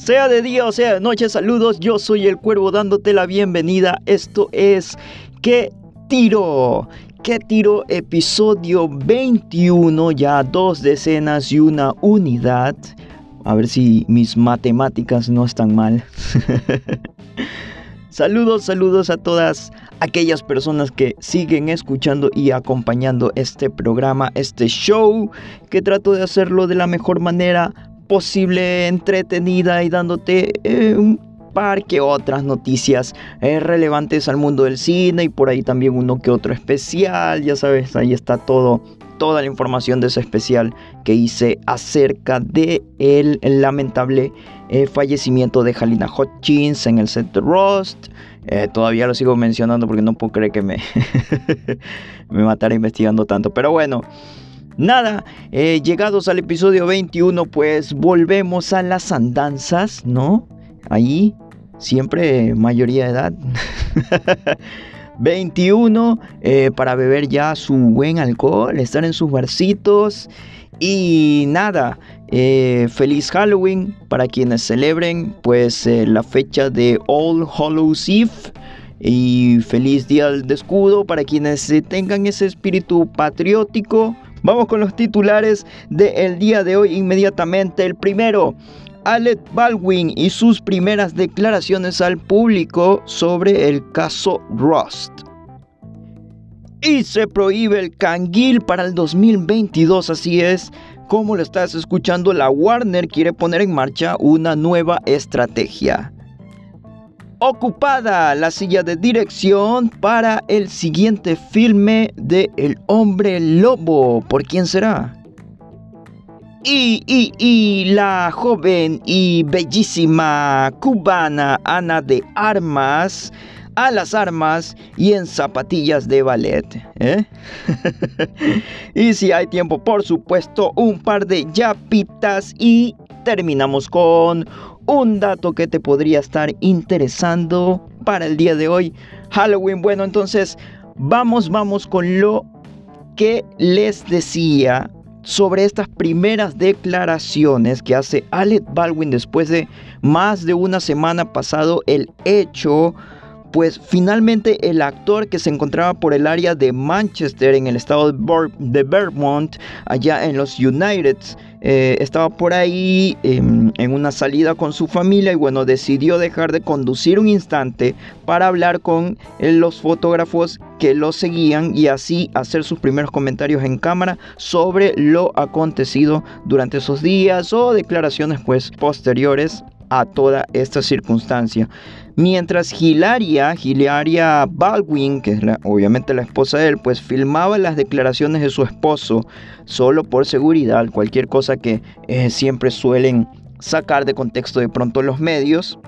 Sea de día o sea de noche, saludos, yo soy el cuervo dándote la bienvenida. Esto es ¿Qué tiro? ¿Qué tiro? Episodio 21, ya dos decenas y una unidad. A ver si mis matemáticas no están mal. saludos, saludos a todas aquellas personas que siguen escuchando y acompañando este programa, este show, que trato de hacerlo de la mejor manera posible, entretenida y dándote eh, un par que otras noticias eh, relevantes al mundo del cine y por ahí también uno que otro especial, ya sabes, ahí está todo toda la información de ese especial que hice acerca de el, lamentable eh, fallecimiento de Halina Hutchins en el set de Rust. todavía lo sigo mencionando porque no puedo creer que me, me matara investigando tanto. Pero bueno, Nada, eh, llegados al episodio 21, pues volvemos a las andanzas, ¿no? Ahí, siempre mayoría de edad. 21 eh, para beber ya su buen alcohol, estar en sus barcitos. Y nada, eh, feliz Halloween para quienes celebren pues la fecha de All Hallows Eve. Y feliz día del escudo para quienes tengan ese espíritu patriótico. Vamos con los titulares del día de hoy inmediatamente. El primero, Alec Baldwin y sus primeras declaraciones al público sobre el caso Rust. Y se prohíbe el canguil para el 2022, así es. Como lo estás escuchando, la Warner quiere poner en marcha una nueva estrategia ocupada la silla de dirección para el siguiente filme de El hombre lobo. ¿Por quién será? Y, y, y la joven y bellísima cubana Ana de Armas a las armas y en zapatillas de ballet. ¿eh? y si hay tiempo, por supuesto, un par de yapitas y terminamos con un dato que te podría estar interesando para el día de hoy. Halloween, bueno, entonces vamos, vamos con lo que les decía sobre estas primeras declaraciones que hace Alec Baldwin después de más de una semana pasado el hecho pues finalmente el actor que se encontraba por el área de Manchester en el estado de, Vermont, allá en los United, eh, estaba por ahí em, en una salida con su familia y bueno, decidió dejar de conducir un instante para hablar con eh, los fotógrafos que lo seguían y así hacer sus primeros comentarios en cámara sobre lo acontecido durante esos días o declaraciones pues posteriores a toda esta circunstancia. Mientras Hilaria, Hilaria Baldwin, que es obviamente la esposa de él, pues filmaba las declaraciones de su esposo solo por seguridad, cualquier cosa que eh, siempre suelen sacar de contexto de pronto los medios.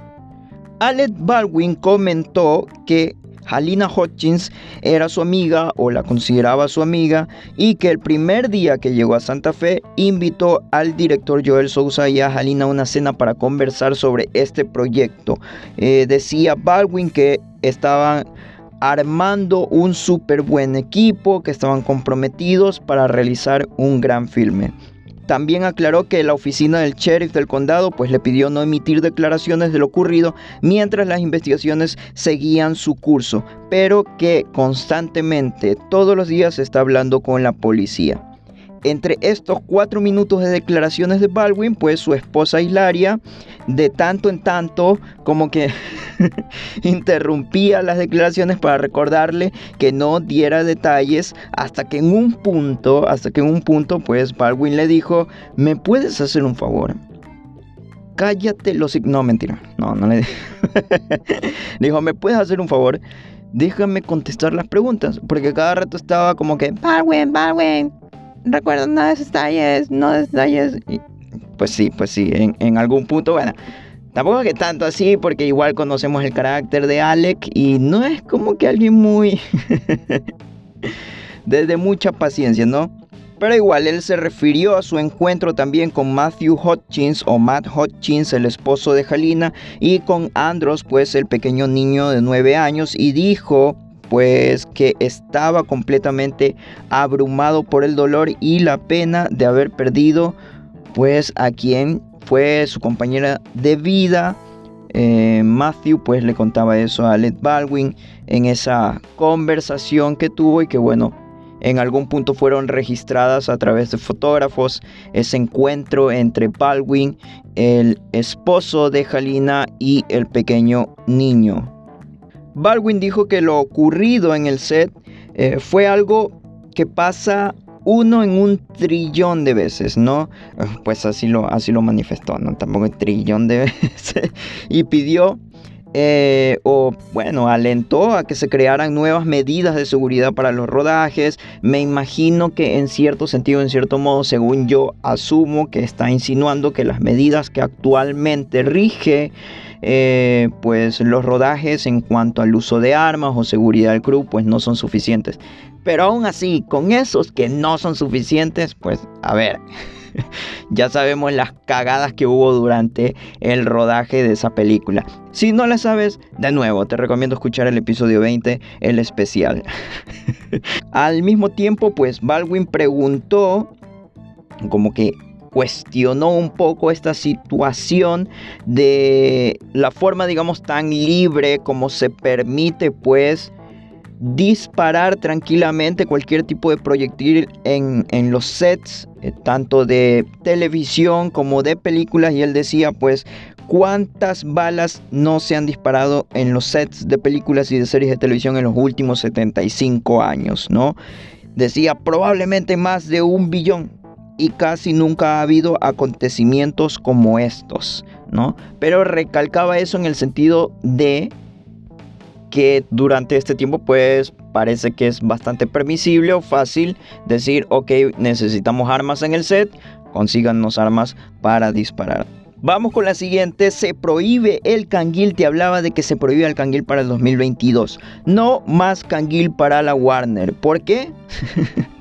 Alec Baldwin comentó que Halina Hutchins era su amiga o la consideraba su amiga y que el primer día que llegó a Santa Fe invitó al director Joel Sousa y a Halina a una cena para conversar sobre este proyecto. Eh, decía Baldwin que estaban armando un súper buen equipo, que estaban comprometidos para realizar un gran filme. También aclaró que la oficina del sheriff del condado pues le pidió no emitir declaraciones de lo ocurrido mientras las investigaciones seguían su curso, pero que constantemente todos los días está hablando con la policía. Entre estos cuatro minutos de declaraciones de Baldwin, pues su esposa Hilaria, de tanto en tanto, como que interrumpía las declaraciones para recordarle que no diera detalles, hasta que en un punto, hasta que en un punto, pues Baldwin le dijo, ¿me puedes hacer un favor? Cállate los... No, mentira. No, no le dijo, ¿me puedes hacer un favor? Déjame contestar las preguntas, porque cada rato estaba como que, Baldwin, Baldwin, recuerdo no detalles, no detalles. pues sí, pues sí, en, algún punto, bueno, tampoco que tanto así, porque igual conocemos el carácter de Alec y no es como que alguien muy... desde mucha paciencia, ¿no? Pero igual él se refirió a su encuentro también con Matthew Hutchins o Matt Hutchins, el esposo de Halina, y con Andros, pues el pequeño niño de 9 años, y dijo pues que estaba completamente abrumado por el dolor y la pena de haber perdido pues a quien fue su compañera de vida. Eh, Matthew pues le contaba eso a Alec Baldwin en esa conversación que tuvo y que bueno, en algún punto fueron registradas a través de fotógrafos ese encuentro entre Baldwin, el esposo de Halina y el pequeño niño. Baldwin dijo que lo ocurrido en el set eh, fue algo que pasa uno en un trillón de veces, ¿no? Pues así lo, así lo manifestó, ¿no? Tampoco un trillón de veces. y pidió, eh, o bueno, alentó a que se crearan nuevas medidas de seguridad para los rodajes. Me imagino que en cierto sentido, en cierto modo, según yo asumo que está insinuando que las medidas que actualmente rige eh, pues los rodajes en cuanto al uso de armas o seguridad del crew pues no son suficientes. Pero aún así, con esos que no son suficientes, pues a ver, ya sabemos las cagadas que hubo durante el rodaje de esa película. Si no la sabes, de nuevo, te recomiendo escuchar el episodio 20, el especial. Al mismo tiempo, pues Baldwin preguntó como que cuestionó un poco esta situación de la forma, digamos, tan libre como se permite, pues, disparar tranquilamente cualquier tipo de proyectil en, los sets, eh, tanto de televisión como de películas. Y él decía, pues, cuántas balas no se han disparado en los sets de películas y de series de televisión en los últimos 75 años, ¿no? Decía probablemente más de un billón y casi nunca ha habido acontecimientos como estos, ¿no? Pero recalcaba eso en el sentido de que durante este tiempo pues parece que es bastante permisible o fácil decir, ok, necesitamos armas en el set, consíganos armas para disparar. Vamos con la siguiente, se prohíbe el canguil, te hablaba de que se prohíbe el canguil para el 2022. No más canguil para la Warner. ¿Por qué?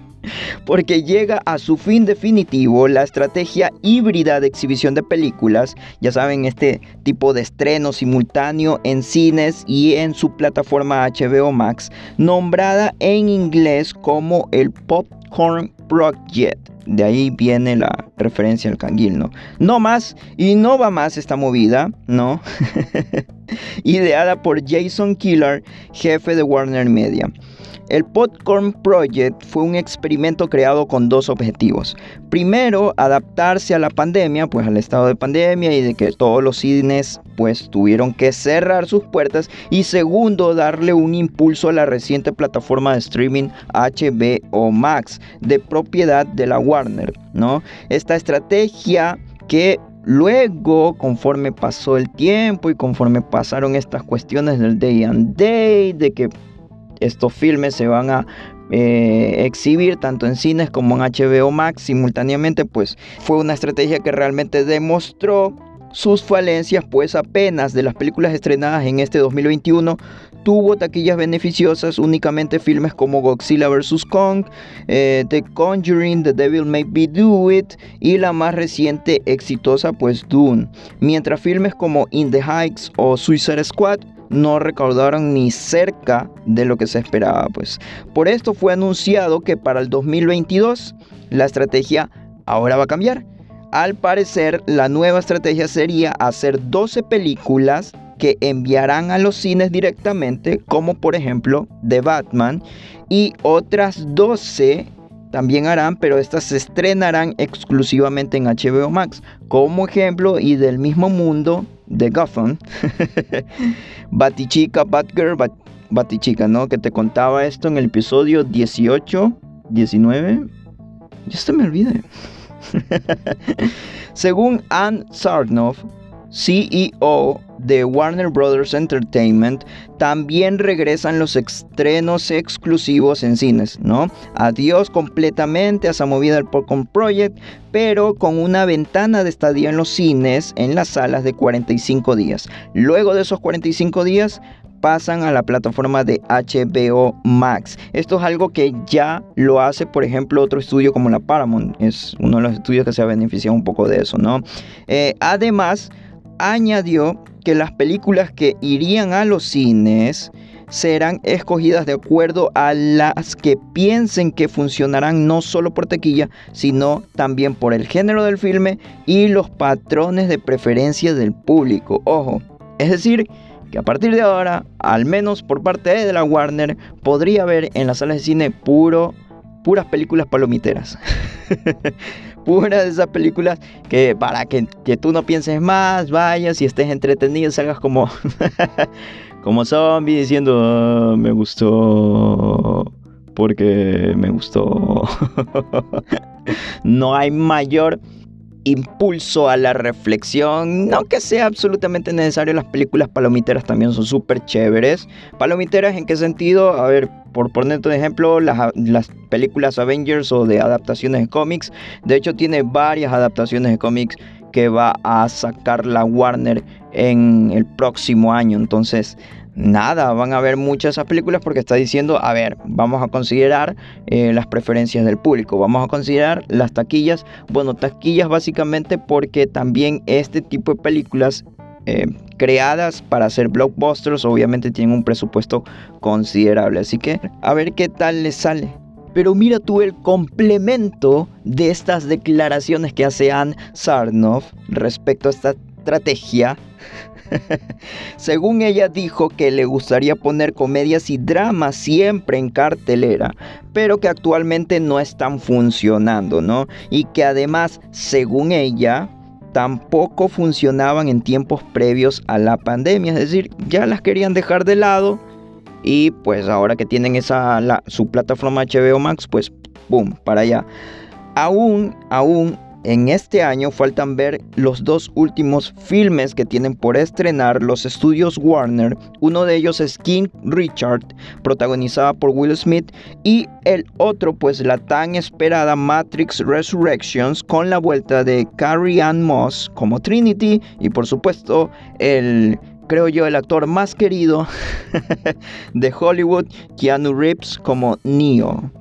porque llega a su fin definitivo la estrategia híbrida de exhibición de películas, ya saben, este tipo de estreno simultáneo en cines y en su plataforma HBO Max, nombrada en inglés como el Popcorn Project. De ahí viene la referencia al canguil, ¿no? No más y no va más esta movida, ¿no? Ideada por Jason Killer, jefe de Warner Media. El Popcorn Project fue un experimento creado con dos objetivos. Primero, adaptarse a la pandemia, pues al estado de pandemia y de que todos los cines pues tuvieron que cerrar sus puertas. Y segundo, darle un impulso a la reciente plataforma de streaming HBO Max, de propiedad de la Warner, ¿no? Esta estrategia que Luego, conforme pasó el tiempo y conforme pasaron estas cuestiones del day and day, de que estos filmes se van a eh, exhibir tanto en cines como en HBO Max simultáneamente, pues fue una estrategia que realmente demostró sus falencias, pues apenas de las películas estrenadas en este 2021 tuvo taquillas beneficiosas únicamente filmes como Godzilla vs. Kong, eh, The Conjuring, The Devil May Be Do It y la más reciente exitosa pues Dune, mientras filmes como In the Heights o Suicide Squad no recaudaron ni cerca de lo que se esperaba. Pues. Por esto fue anunciado que para el 2022 la estrategia ahora va a cambiar. Al parecer, la nueva estrategia sería hacer 12 películas que enviarán a los cines directamente, como por ejemplo The Batman, y otras 12 también harán, pero estas se estrenarán exclusivamente en HBO Max. Como ejemplo, y del mismo mundo, de Gotham, Batichica, Batgirl, Batichica, ¿no? Que te contaba esto en el episodio 18, 19. Ya se me olvida. Según Ann Sarnoff, CEO de Warner Brothers Entertainment, también regresan los estrenos exclusivos en cines, ¿no? Adiós completamente a esa movida del Popcorn Project, pero con una ventana de estadía en los cines, en las salas de 45 días. Luego de esos 45 días, pasan a la plataforma de HBO Max. Esto es algo que ya lo hace, por ejemplo, otro estudio como la Paramount. Es uno de los estudios que se ha beneficiado un poco de eso, ¿no? Eh, además, añadió que las películas que irían a los cines serán escogidas de acuerdo a las que piensen que funcionarán no solo por taquilla, sino también por el género del filme y los patrones de preferencia del público. Ojo, es decir, que a partir de ahora, al menos por parte de la Warner, podría haber en las salas de cine puro, puras películas palomiteras. puras de esas películas que para que, que, tú no pienses más, vayas y estés entretenido, salgas como, como zombie diciendo, ah, me gustó porque me gustó. no hay mayor impulso a la reflexión. No que sea absolutamente necesario, las películas palomiteras también son súper chéveres. Palomiteras en qué sentido? A ver, por ponerte un ejemplo, las, las, películas Avengers o de adaptaciones de cómics. De hecho, tiene varias adaptaciones de cómics que va a sacar la Warner en el próximo año. Entonces, nada, van a ver muchas esas películas porque está diciendo, a ver, vamos a considerar eh, las preferencias del público, vamos a considerar las taquillas, bueno, taquillas básicamente porque también este tipo de películas eh, creadas para hacer blockbusters obviamente tienen un presupuesto considerable, así que a ver qué tal les sale. Pero mira tú el complemento de estas declaraciones que hace Anne Sarnoff respecto a esta estrategia Según ella dijo que le gustaría poner comedias y dramas siempre en cartelera, pero que actualmente no están funcionando, ¿no? Y que además, según ella, tampoco funcionaban en tiempos previos a la pandemia, es decir, ya las querían dejar de lado y pues ahora que tienen esa su plataforma HBO Max, pues boom, para allá. Aún, aún en este año faltan ver los dos últimos filmes que tienen por estrenar los estudios Warner. Uno de ellos es King Richard, protagonizada por Will Smith, y el otro pues la tan esperada Matrix Resurrections con la vuelta de Carrie Ann Moss como Trinity y por supuesto el creo yo el actor más querido de Hollywood, Keanu Reeves como Neo.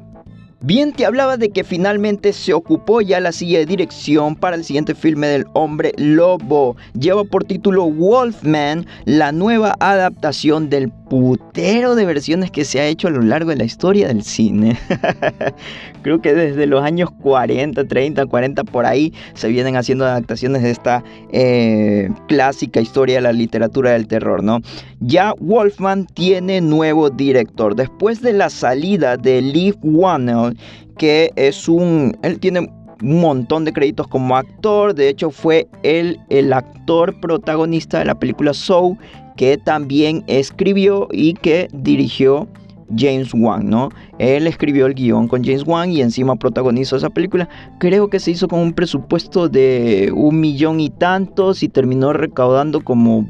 Bien, te hablaba de que finalmente se ocupó ya la silla de dirección para el siguiente filme del hombre lobo. Lleva por título Wolfman, la nueva adaptación del putero de versiones que se ha hecho a lo largo de la historia del cine. Creo que desde los años 40, 30, 40 por ahí se vienen haciendo adaptaciones de esta eh, clásica historia de la literatura del terror, ¿no? Ya Wolfman tiene nuevo director. Después de la salida de Lee Wannell, que es un... Él tiene un montón de créditos como actor. De hecho, fue él el actor protagonista de la película Soul que también escribió y que dirigió James Wan, ¿no? Él escribió el guion con James Wan y encima protagonizó esa película. Creo que se hizo con un presupuesto de un millón y tantos y terminó recaudando como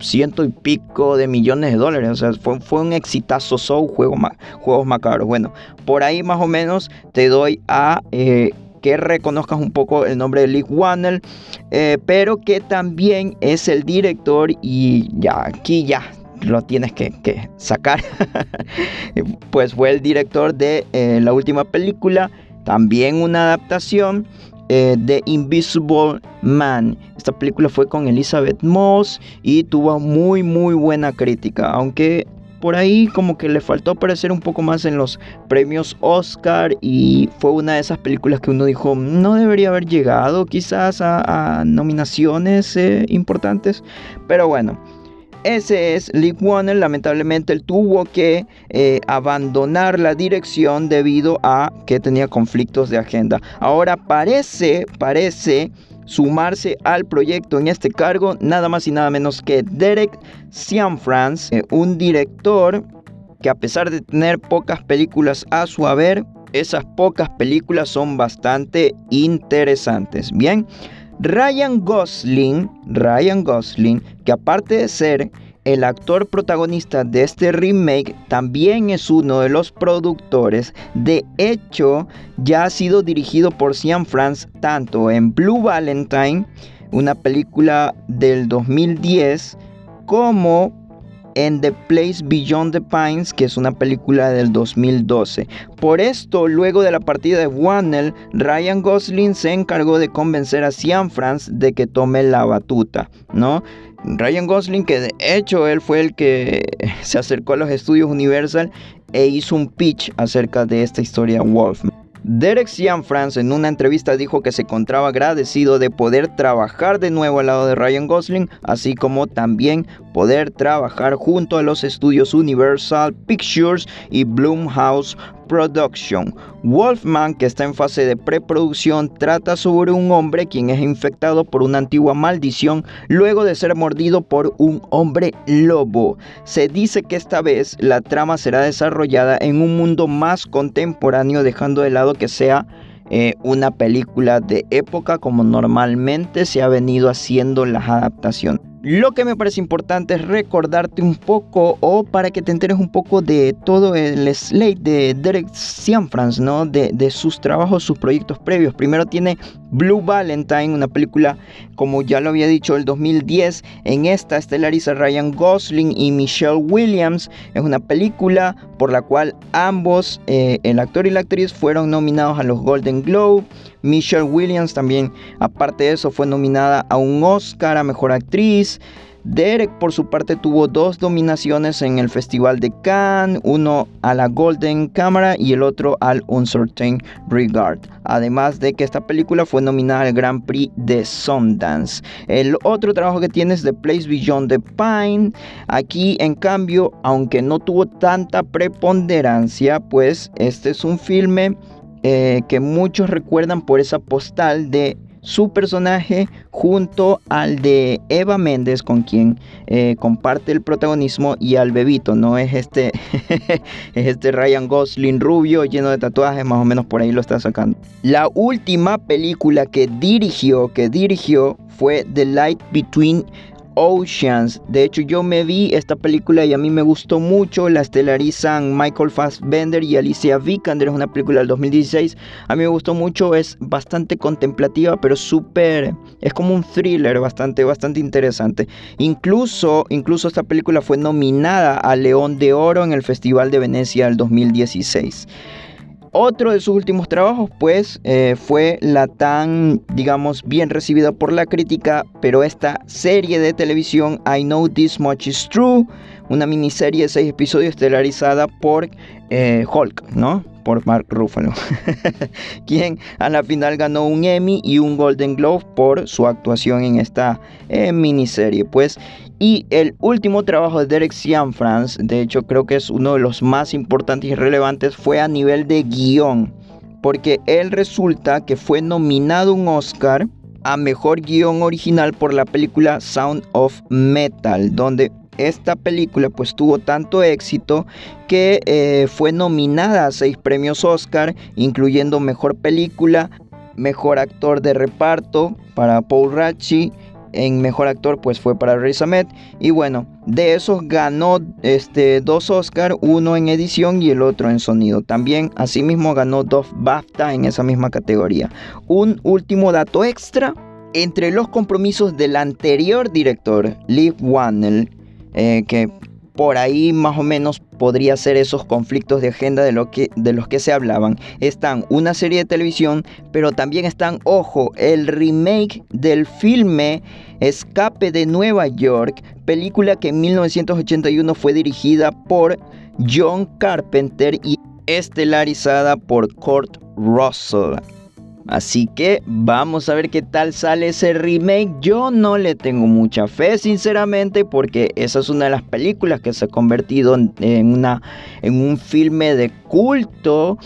ciento y pico de millones de dólares. O sea, fue, fue un exitazo show, juego, juegos macabros. Bueno, por ahí más o menos te doy a... Eh, que reconozcas un poco el nombre de Lee Wannell, eh, pero que también es el director y ya aquí ya lo tienes que, sacar. pues fue el director de eh, la última película, también una adaptación eh, de Invisible Man. Esta película fue con Elizabeth Moss y tuvo muy muy buena crítica, aunque por ahí como que le faltó aparecer un poco más en los premios Oscar y fue una de esas películas que uno dijo no debería haber llegado quizás a, nominaciones eh, importantes, pero bueno. Ese es Lee Warner, lamentablemente él tuvo que eh, abandonar la dirección debido a que tenía conflictos de agenda. Ahora parece, parece sumarse al proyecto en este cargo nada más y nada menos que Derek Cianfrance, eh, un director que a pesar de tener pocas películas a su haber, esas pocas películas son bastante interesantes. Bien, Ryan Gosling, Ryan Gosling, que aparte de ser el actor protagonista de este remake también es uno de los productores. De hecho, ya ha sido dirigido por Cian France tanto en Blue Valentine, una película del 2010, como en The Place Beyond the Pines, que es una película del 2012. Por esto, luego de la partida de Wannell, Ryan Gosling se encargó de convencer a Cian France de que tome la batuta, ¿no? Ryan Gosling, que de hecho él fue el que se acercó a los estudios Universal e hizo un pitch acerca de esta historia Wolfman. Derek Cianfrance en una entrevista dijo que se encontraba agradecido de poder trabajar de nuevo al lado de Ryan Gosling, así como también poder trabajar junto a los estudios Universal Pictures y Blumhouse Production. Wolfman, que está en fase de preproducción, trata sobre un hombre quien es infectado por una antigua maldición luego de ser mordido por un hombre lobo. Se dice que esta vez la trama será desarrollada en un mundo más contemporáneo, dejando de lado que sea eh, una película de época como normalmente se ha venido haciendo las adaptaciones. Lo que me parece importante es recordarte un poco o para que te enteres un poco de todo el slate de Derek Cianfrance, ¿no? De, de, sus trabajos, sus proyectos previos. Primero tiene Blue Valentine, una película, como ya lo había dicho, el 2010. En esta estelariza Ryan Gosling y Michelle Williams. Es una película por la cual ambos, eh, el actor y la actriz, fueron nominados a los Golden Globe. Michelle Williams también, aparte de eso, fue nominada a un Oscar a Mejor Actriz. Derek por su parte tuvo dos dominaciones en el Festival de Cannes, uno a la Golden Camera y el otro al Uncertain Regard. Además de que esta película fue nominada al Grand Prix de Sundance. El otro trabajo que tiene es The Place Beyond the Pine. Aquí en cambio, aunque no tuvo tanta preponderancia, pues este es un filme eh, que muchos recuerdan por esa postal de su personaje junto al de Eva Méndez con quien eh, comparte el protagonismo y al bebito, no es este es este Ryan Gosling rubio lleno de tatuajes, más o menos por ahí lo está sacando. La última película que dirigió, que dirigió fue The Light Between Oceans. De hecho, yo me vi esta película y a mí me gustó mucho. La estelarizan Michael Fassbender y Alicia Vikander. Es una película del 2016. A mí me gustó mucho. Es bastante contemplativa, pero súper. Es como un thriller bastante, bastante interesante. Incluso, incluso esta película fue nominada a León de Oro en el Festival de Venecia del 2016. Otro de sus últimos trabajos, pues, eh, fue la tan, digamos, bien recibida por la crítica, pero esta serie de televisión, I Know This Much Is True, una miniserie de seis episodios estelarizada por eh, Hulk, ¿no? Por Mark Ruffalo, quien a la final ganó un Emmy y un Golden Globe por su actuación en esta eh, miniserie. Pues, y el último trabajo de Derek Cianfrance, de hecho creo que es uno de los más importantes y relevantes, fue a nivel de guion, porque él resulta que fue nominado un Oscar a Mejor Guión Original por la película Sound of Metal, donde esta película pues tuvo tanto éxito que eh, fue nominada a seis premios Oscar, incluyendo Mejor Película, Mejor Actor de Reparto para Paul Ratchie, en mejor actor pues fue para Riz Ahmed y bueno de esos ganó este dos Oscar uno en edición y el otro en sonido. También asimismo ganó dos BAFTA en esa misma categoría. Un último dato extra entre los compromisos del anterior director Lee Wannell eh, que por ahí más o menos podría ser esos conflictos de agenda de, que, de los que se hablaban. Están una serie de televisión, pero también están, ojo, el remake del filme Escape de Nueva York, película que en 1981 fue dirigida por John Carpenter y estelarizada por Kurt Russell. Así que vamos a ver qué tal sale ese remake. Yo no le tengo mucha fe, sinceramente, porque esa es una de las películas que se ha convertido en, una, en un filme de culto.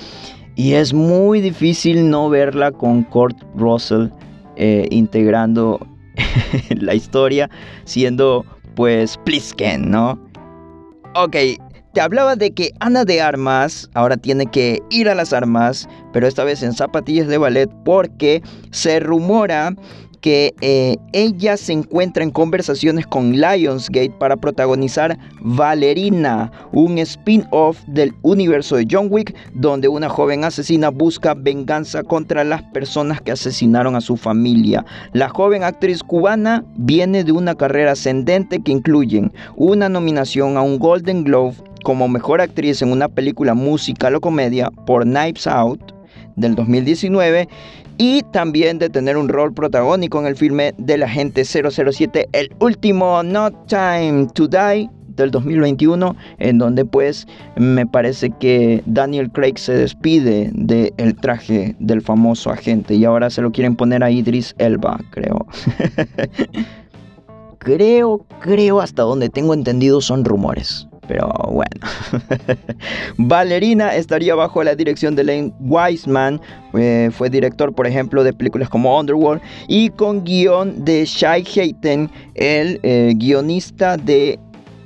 Y es muy difícil no verla con Kurt Russell eh, integrando la historia, siendo pues Plisken, ¿no? Ok, te hablaba de que Ana de Armas ahora tiene que ir a las armas, pero esta vez en zapatillas de ballet porque se rumora que eh, ella se encuentra en conversaciones con Lionsgate para protagonizar Valerina, un spin-off del universo de John Wick, donde una joven asesina busca venganza contra las personas que asesinaron a su familia. La joven actriz cubana viene de una carrera ascendente que incluyen una nominación a un Golden Globe como mejor actriz en una película musical o comedia por Knives Out del 2019 y también de tener un rol protagónico en el filme del agente 007, el último No Time to Die del 2021, en donde pues me parece que Daniel Craig se despide del traje del famoso agente y ahora se lo quieren poner a Idris Elba, creo. creo, creo hasta donde tengo entendido son rumores. Pero bueno. Valerina estaría bajo la dirección de Lane Wiseman. Eh, fue director, por ejemplo, de películas como Underworld. Y con guion de Shai Hayten, el eh, guionista de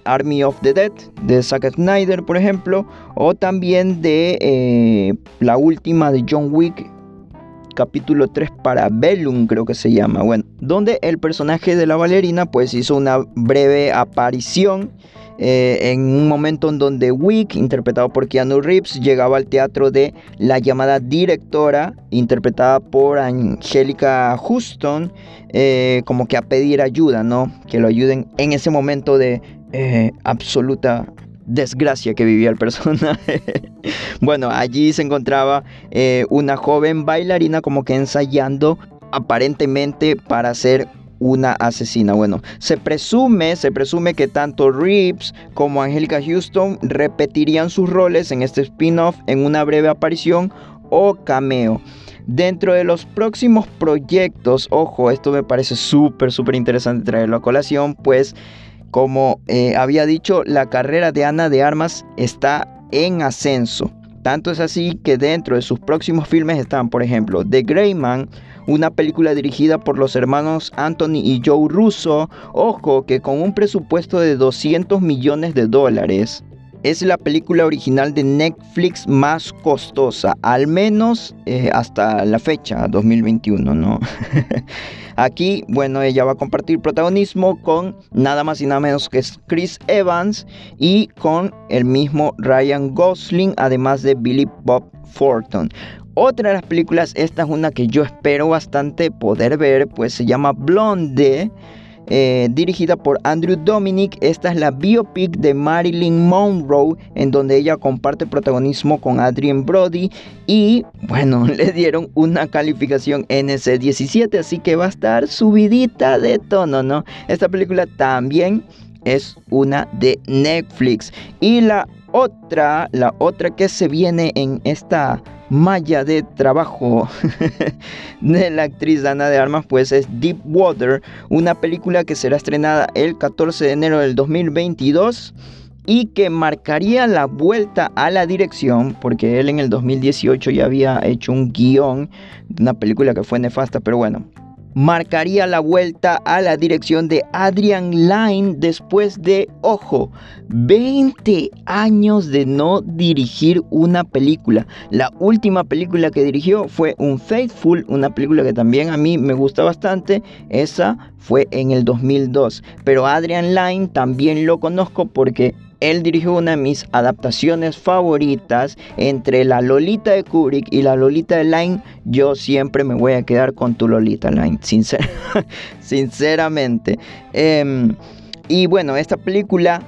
Army of the Dead de Zack Snyder, por ejemplo, o también de eh, la última de John Wick, capítulo 3 para Bellum, creo que se llama, bueno, donde el personaje de la bailarina pues hizo una breve aparición eh, en un momento en donde Wick, interpretado por Keanu Reeves, llegaba al teatro de la llamada directora, interpretada por Angélica Houston, eh, como que a pedir ayuda, ¿no? Que lo ayuden en ese momento de eh, absoluta desgracia que vivía el personaje. bueno, allí se encontraba una joven bailarina como que ensayando aparentemente para ser una asesina. Bueno, se presume, se presume que tanto Reeves como Angelica Houston repetirían sus roles en este spin-off en una breve aparición o cameo. Dentro de los próximos proyectos, ojo, esto me parece súper, súper interesante traerlo a colación, pues como eh, había dicho, la carrera de Ana de Armas está en ascenso. Tanto es así que dentro de sus próximos filmes están, por ejemplo, The Greyman, una película dirigida por los hermanos Anthony y Joe Russo, ojo que con un presupuesto de 200 millones de dólares, es la película original de Netflix más costosa, al menos eh, hasta la fecha, 2021, ¿no? Aquí, bueno, ella va a compartir protagonismo con nada más y nada menos que Chris Evans y con el mismo Ryan Gosling, además de Billy Bob Thornton. Otra de las películas, esta es una que yo espero bastante poder ver, pues se llama Blonde. Eh, dirigida por Andrew Dominic. Esta es la biopic de Marilyn Monroe, en donde ella comparte protagonismo con Adrian Brody. Y bueno, le dieron una calificación NC17, así que va a estar subidita de tono, ¿no? Esta película también es una de Netflix. Y la otra, la otra que se viene en esta malla de trabajo de la actriz Ana de Armas pues es Deep Water, una película que será estrenada el 14 de enero del 2022 y que marcaría la vuelta a la dirección, porque él en el 2018 ya había hecho un guion de una película que fue nefasta, pero bueno, marcaría la vuelta a la dirección de Adrian Lyne después de, ojo, 20 años de no dirigir una película. La última película que dirigió fue Un Faithful, una película que también a mí me gusta bastante. Esa fue en el 2002. Pero Adrian Lyne también lo conozco porque él dirigió una de mis adaptaciones favoritas entre la Lolita de Kubrick y la Lolita de Line. Yo siempre me voy a quedar con tu Lolita Line, sinceramente. Em, y bueno, esta película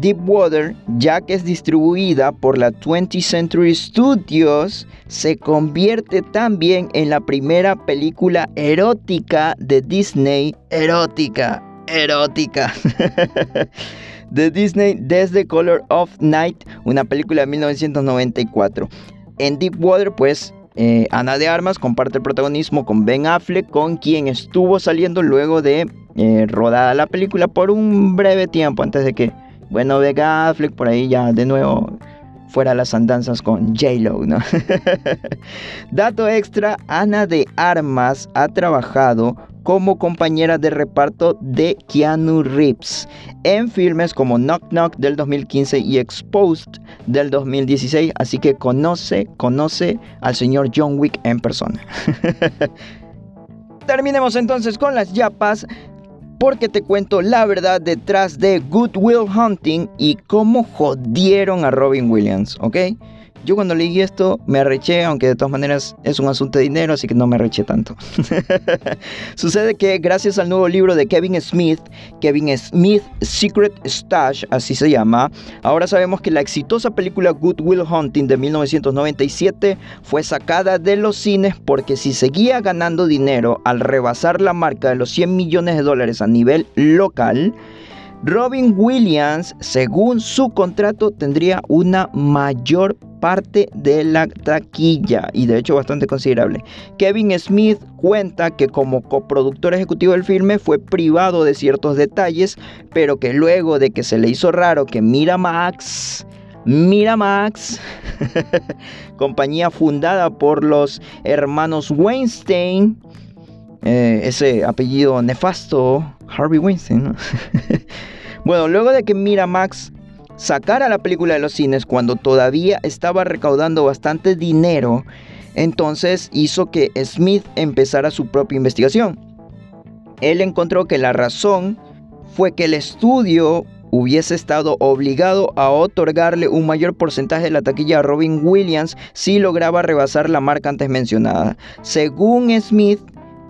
Deep Water, ya que es distribuida por la 20th Century Studios, se convierte también en la primera película erótica de Disney. Erótica, erótica. de Disney desde Color of Night, una película de 1994. En Deep Water, pues eh, Ana de Armas comparte el protagonismo con Ben Affleck, con quien estuvo saliendo luego de eh, rodada la película por un breve tiempo antes de que, bueno, Ben Affleck por ahí ya de nuevo fuera las andanzas con J-Lo, ¿no? Dato extra, Ana de Armas ha trabajado como compañera de reparto de Keanu Reeves en filmes como Knock Knock del 2015 y Exposed del 2016, así que conoce, conoce al señor John Wick en persona. Terminemos entonces con las yapas porque te cuento la verdad detrás de Good Will Hunting y cómo jodieron a Robin Williams, ¿ok? Yo cuando leí esto me arreché, aunque de todas maneras es un asunto de dinero, así que no me arreché tanto. Sucede que gracias al nuevo libro de Kevin Smith, Kevin Smith Secret Stash, así se llama, ahora sabemos que la exitosa película Good Will Hunting de 1997 fue sacada de los cines porque si seguía ganando dinero al rebasar la marca de los 100 millones de dólares a nivel local, Robin Williams, según su contrato, tendría una mayor parte de la taquilla y de hecho bastante considerable. Kevin Smith cuenta que como coproductor ejecutivo del filme fue privado de ciertos detalles, pero que luego de que se le hizo raro que Miramax Miramax, compañía fundada por los hermanos Weinstein, eh, ese apellido nefasto, Harvey Weinstein, Bueno, luego de que Miramax sacara la película de los cines cuando todavía estaba recaudando bastante dinero, entonces hizo que Smith empezara su propia investigación. Él encontró que la razón fue que el estudio hubiese estado obligado a otorgarle un mayor porcentaje de la taquilla a Robin Williams si lograba rebasar la marca antes mencionada. Según Smith,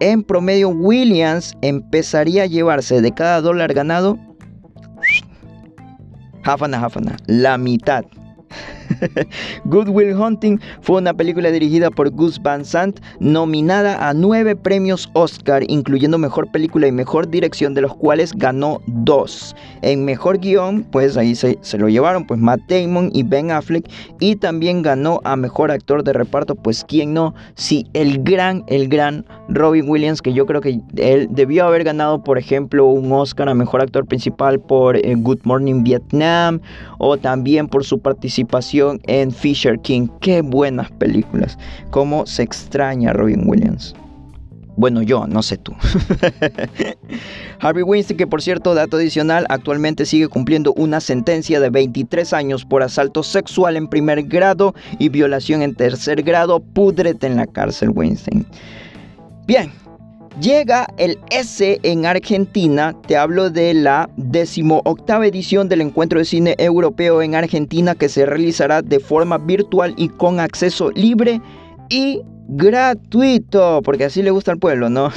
en promedio Williams empezaría a llevarse de cada dólar ganado Hafana Hafana, la mitad. Good Will Hunting fue una película dirigida por Gus Van Sant, nominada a nueve premios Oscar, incluyendo Mejor Película y Mejor Dirección, de los cuales ganó dos. En Mejor Guión, pues ahí se, se lo llevaron pues Matt Damon y Ben Affleck, y también ganó a Mejor Actor de Reparto, pues quién no, si el gran, el gran Robin Williams, que yo creo que él debió haber ganado, por ejemplo, un Oscar a Mejor Actor Principal por eh, Good Morning Vietnam, o también por su participación en Fisher King. Qué buenas películas. Cómo se extraña Robin Williams. Bueno, yo, no sé tú. Harvey Weinstein, que por cierto, dato adicional, actualmente sigue cumpliendo una sentencia de 23 años por asalto sexual en primer grado y violación en tercer grado. Púdrete en la cárcel, Weinstein. Bien, Llega el S en Argentina, te hablo de la decimoctava edición del Encuentro de Cine Europeo en Argentina que se realizará de forma virtual y con acceso libre y gratuito, porque así le gusta al pueblo, ¿no?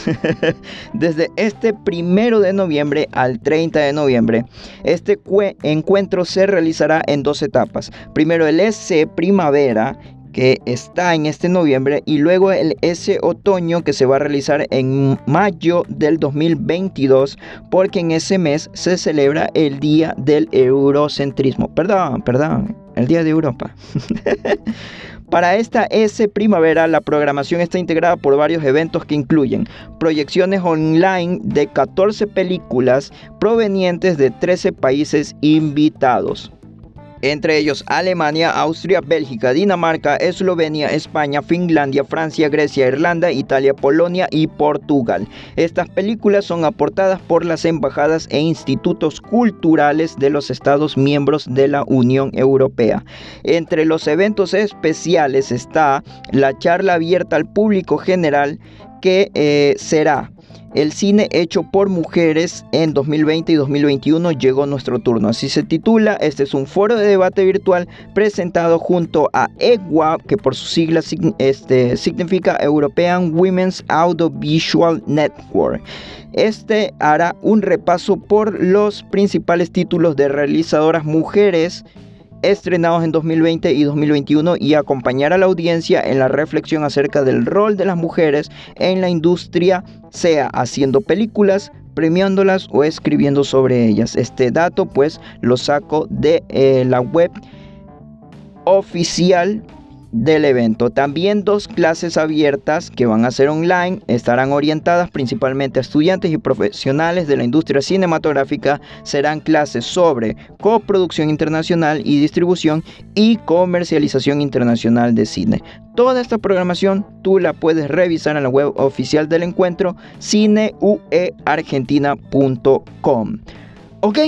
Desde este primero de noviembre al 30 de noviembre, este encuentro se realizará en dos etapas. Primero el S Primavera que está en este noviembre y luego el ese otoño que se va a realizar en mayo del 2022 porque en ese mes se celebra el día del eurocentrismo. Perdón, perdón, el día de Europa. Para esta S primavera la programación está integrada por varios eventos que incluyen proyecciones online de 14 películas provenientes de 13 países invitados entre ellos Alemania, Austria, Bélgica, Dinamarca, Eslovenia, España, Finlandia, Francia, Grecia, Irlanda, Italia, Polonia y Portugal. Estas películas son aportadas por las embajadas e institutos culturales de los Estados miembros de la Unión Europea. Entre los eventos especiales está la charla abierta al público general que eh, será el cine hecho por mujeres en 2020 y 2021 llegó nuestro turno. Así se titula. Este es un foro de debate virtual presentado junto a EGWA, que por sus siglas este, significa European Women's Audiovisual Network. Este hará un repaso por los principales títulos de realizadoras mujeres estrenados en 2020 y 2021 y acompañar a la audiencia en la reflexión acerca del rol de las mujeres en la industria, sea haciendo películas, premiándolas o escribiendo sobre ellas. Este dato pues lo saco de eh, la web oficial del evento. También dos clases abiertas que van a ser online estarán orientadas principalmente a estudiantes y profesionales de la industria cinematográfica. Serán clases sobre coproducción internacional y distribución y comercialización internacional de cine. Toda esta programación tú la puedes revisar en la web oficial del encuentro cineueargentina.com. ¿Ok?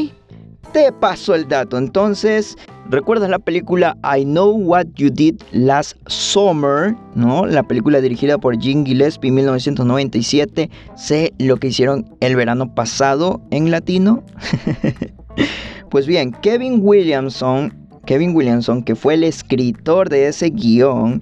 Te paso el dato. Entonces, ¿recuerdas la película I Know What You Did Last Summer? ¿No? La película dirigida por Jim Gillespie en 1997. Sé lo que hicieron el verano pasado en latino. pues bien, Kevin Williamson Kevin Williamson, que fue el escritor de ese guion,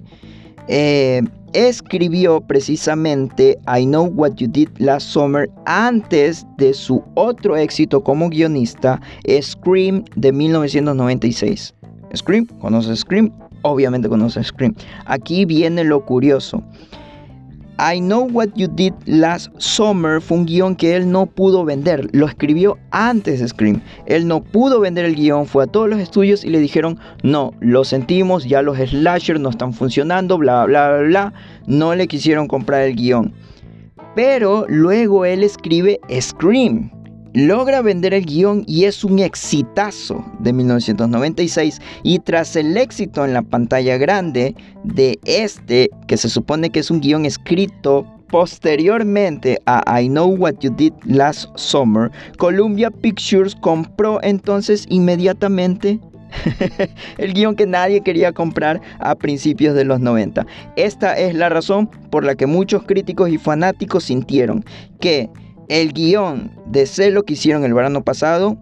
eh, escribió precisamente I Know What You Did Last Summer antes de su otro éxito como guionista, Scream de 1996. Scream, ¿conoces Scream? Obviamente conoces Scream. Aquí viene lo curioso. I Know What You Did Last Summer fue un guion que él no pudo vender. Lo escribió antes de Scream. Él no pudo vender el guion. Fue a todos los estudios y le dijeron, no, lo sentimos, ya los slashers no están funcionando, bla, bla, bla, bla. No le quisieron comprar el guion. Pero luego él escribe Scream logra vender el guion y es un exitazo de 1996 y tras el éxito en la pantalla grande de este, que se supone que es un guion escrito posteriormente a I Know What You Did Last Summer, Columbia Pictures compró entonces inmediatamente el guion que nadie quería comprar a principios de los 90. Esta es la razón por la que muchos críticos y fanáticos sintieron que el guion de Sé lo que hicieron el verano pasado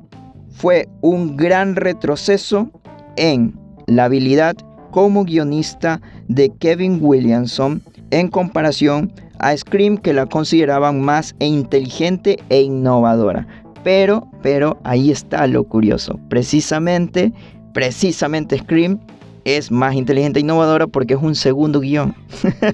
fue un gran retroceso en la habilidad como guionista de Kevin Williamson en comparación a Scream que la consideraban más inteligente e innovadora. Pero, pero ahí está lo curioso. Precisamente, precisamente Scream es más inteligente e innovadora porque es un segundo guion.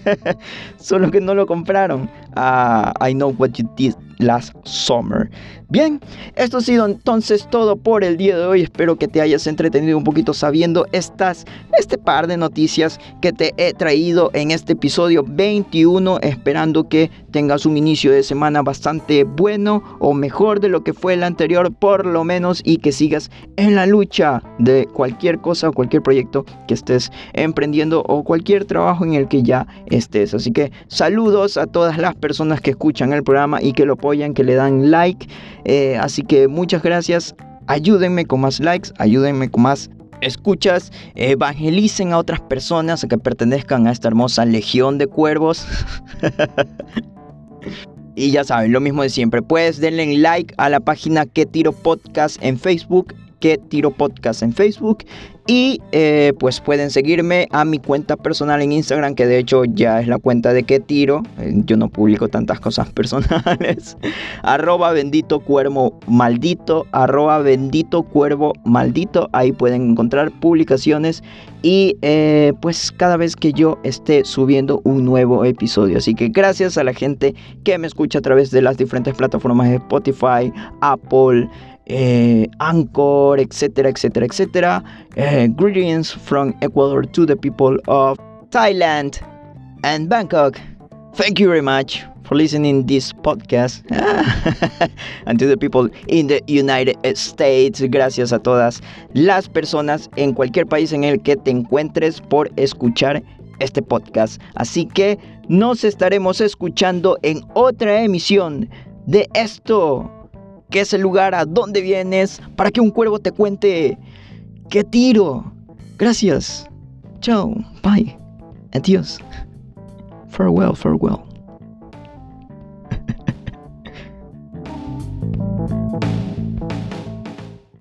Solo que no lo compraron a I Know What You Did Last Summer. Bien, esto ha sido entonces todo por el día de hoy. Espero que te hayas entretenido un poquito sabiendo estas, este par de noticias que te he traído en este episodio 21. Esperando que tengas un inicio de semana bastante bueno o mejor de lo que fue el anterior, por lo menos, y que sigas en la lucha de cualquier cosa o cualquier proyecto que estés emprendiendo o cualquier trabajo en el que ya estés. Así que saludos a todas las personas que escuchan el programa y que lo que le dan like. Eh, así que muchas gracias. Ayúdenme con más likes, ayúdenme con más escuchas, evangelicen a otras personas a que pertenezcan a esta hermosa legión de cuervos. y ya saben, lo mismo de siempre. Puedes denle like a la página Que Tiro Podcast en Facebook que Tiro Podcast en Facebook. Y eh, pues pueden seguirme a mi cuenta personal en Instagram, que de hecho ya es la cuenta de que tiro. Eh, yo no publico tantas cosas personales. arroba bendito cuervo maldito. Arroba bendito cuervo maldito. Ahí pueden encontrar publicaciones. Y eh, pues cada vez que yo esté subiendo un nuevo episodio. Así que gracias a la gente que me escucha a través de las diferentes plataformas de Spotify, Apple eh, Anchor, etcétera, etcétera, etcétera. Eh, greetings from Ecuador to the people of Thailand and Bangkok. Thank you very much for listening this podcast and to the people in the United States. Gracias a todas las personas en cualquier país en el que te encuentres por escuchar este podcast. Así que nos estaremos escuchando en otra emisión de esto qué es el lugar, a dónde vienes, para que un cuervo te cuente qué tiro. Gracias. Chao. Bye. Adiós. Farewell, farewell.